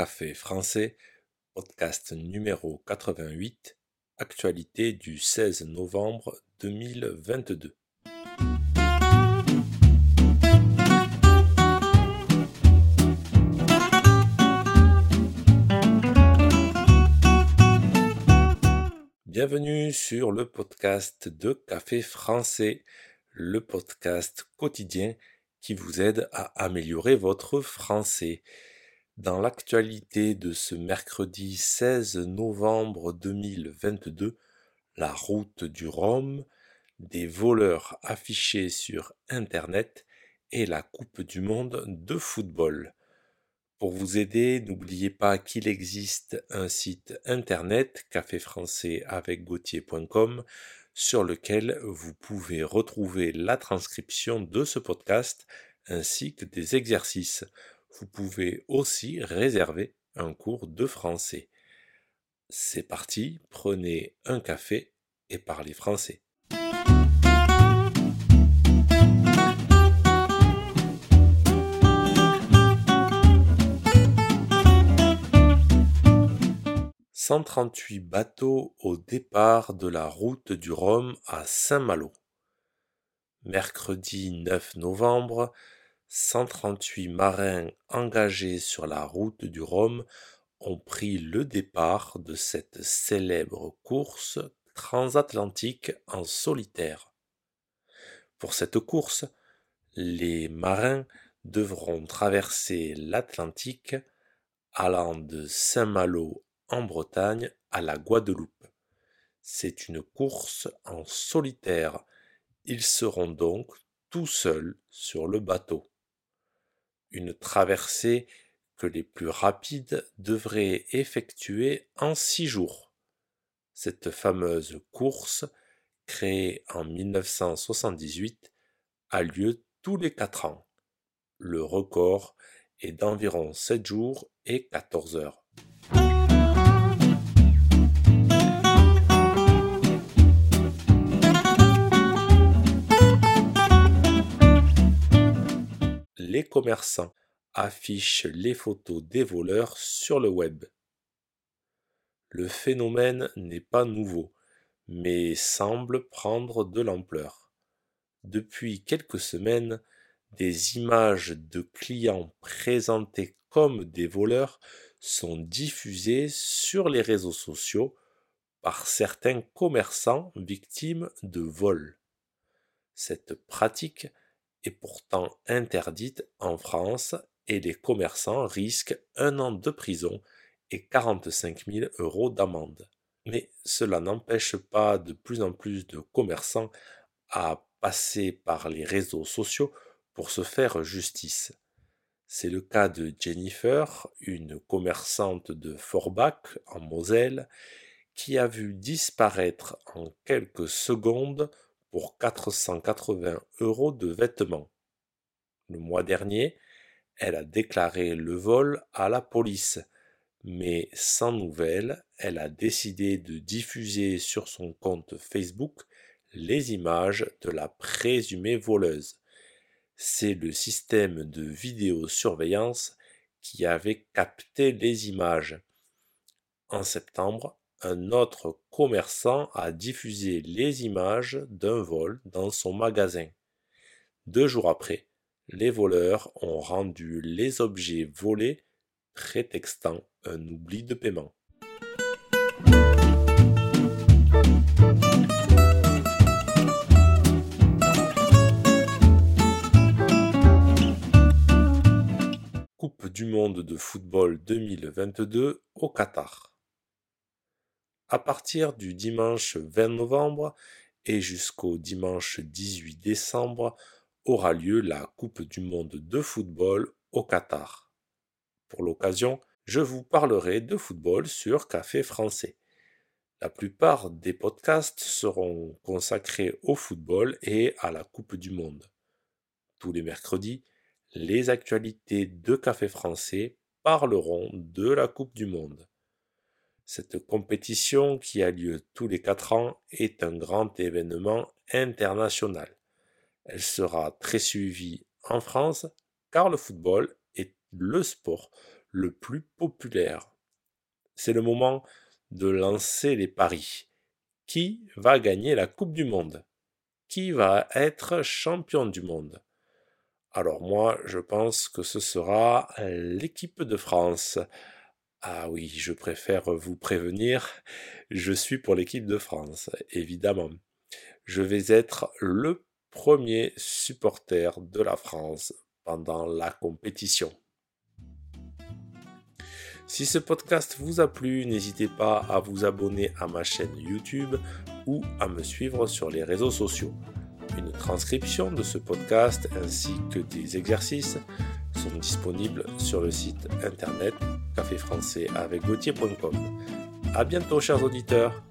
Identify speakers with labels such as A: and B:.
A: Café français, podcast numéro 88, actualité du 16 novembre 2022. Bienvenue sur le podcast de Café français, le podcast quotidien qui vous aide à améliorer votre français. Dans l'actualité de ce mercredi 16 novembre 2022, la route du Rhum, des voleurs affichés sur Internet et la Coupe du Monde de football. Pour vous aider, n'oubliez pas qu'il existe un site internet caféfrançais avec sur lequel vous pouvez retrouver la transcription de ce podcast ainsi que des exercices. Vous pouvez aussi réserver un cours de français. C'est parti, prenez un café et parlez français. 138 bateaux au départ de la route du Rhum à Saint-Malo. Mercredi 9 novembre, 138 marins engagés sur la route du Rhum ont pris le départ de cette célèbre course transatlantique en solitaire. Pour cette course, les marins devront traverser l'Atlantique allant de Saint-Malo en Bretagne à la Guadeloupe. C'est une course en solitaire. Ils seront donc tout seuls sur le bateau. Une traversée que les plus rapides devraient effectuer en six jours. Cette fameuse course, créée en 1978, a lieu tous les quatre ans. Le record est d'environ 7 jours et 14 heures. Les commerçants affichent les photos des voleurs sur le web. Le phénomène n'est pas nouveau, mais semble prendre de l'ampleur. Depuis quelques semaines, des images de clients présentés comme des voleurs sont diffusées sur les réseaux sociaux par certains commerçants victimes de vols. Cette pratique est pourtant interdite en France et les commerçants risquent un an de prison et 45 000 euros d'amende. Mais cela n'empêche pas de plus en plus de commerçants à passer par les réseaux sociaux pour se faire justice. C'est le cas de Jennifer, une commerçante de Forbach en Moselle, qui a vu disparaître en quelques secondes pour 480 euros de vêtements. Le mois dernier, elle a déclaré le vol à la police, mais sans nouvelles, elle a décidé de diffuser sur son compte Facebook les images de la présumée voleuse. C'est le système de vidéosurveillance qui avait capté les images. En septembre, un autre commerçant a diffusé les images d'un vol dans son magasin. Deux jours après, les voleurs ont rendu les objets volés prétextant un oubli de paiement. Coupe du monde de football 2022 au Qatar. À partir du dimanche 20 novembre et jusqu'au dimanche 18 décembre aura lieu la Coupe du monde de football au Qatar. Pour l'occasion, je vous parlerai de football sur Café français. La plupart des podcasts seront consacrés au football et à la Coupe du Monde. Tous les mercredis, les actualités de Café français parleront de la Coupe du Monde. Cette compétition, qui a lieu tous les quatre ans, est un grand événement international. Elle sera très suivie en France car le football est le sport le plus populaire. C'est le moment de lancer les paris. Qui va gagner la Coupe du Monde? Qui va être champion du monde? Alors moi, je pense que ce sera l'équipe de France. Ah oui, je préfère vous prévenir, je suis pour l'équipe de France, évidemment. Je vais être le premier supporter de la France pendant la compétition. Si ce podcast vous a plu, n'hésitez pas à vous abonner à ma chaîne YouTube ou à me suivre sur les réseaux sociaux. Une transcription de ce podcast ainsi que des exercices sont disponibles sur le site internet caféfrançais avec A bientôt chers auditeurs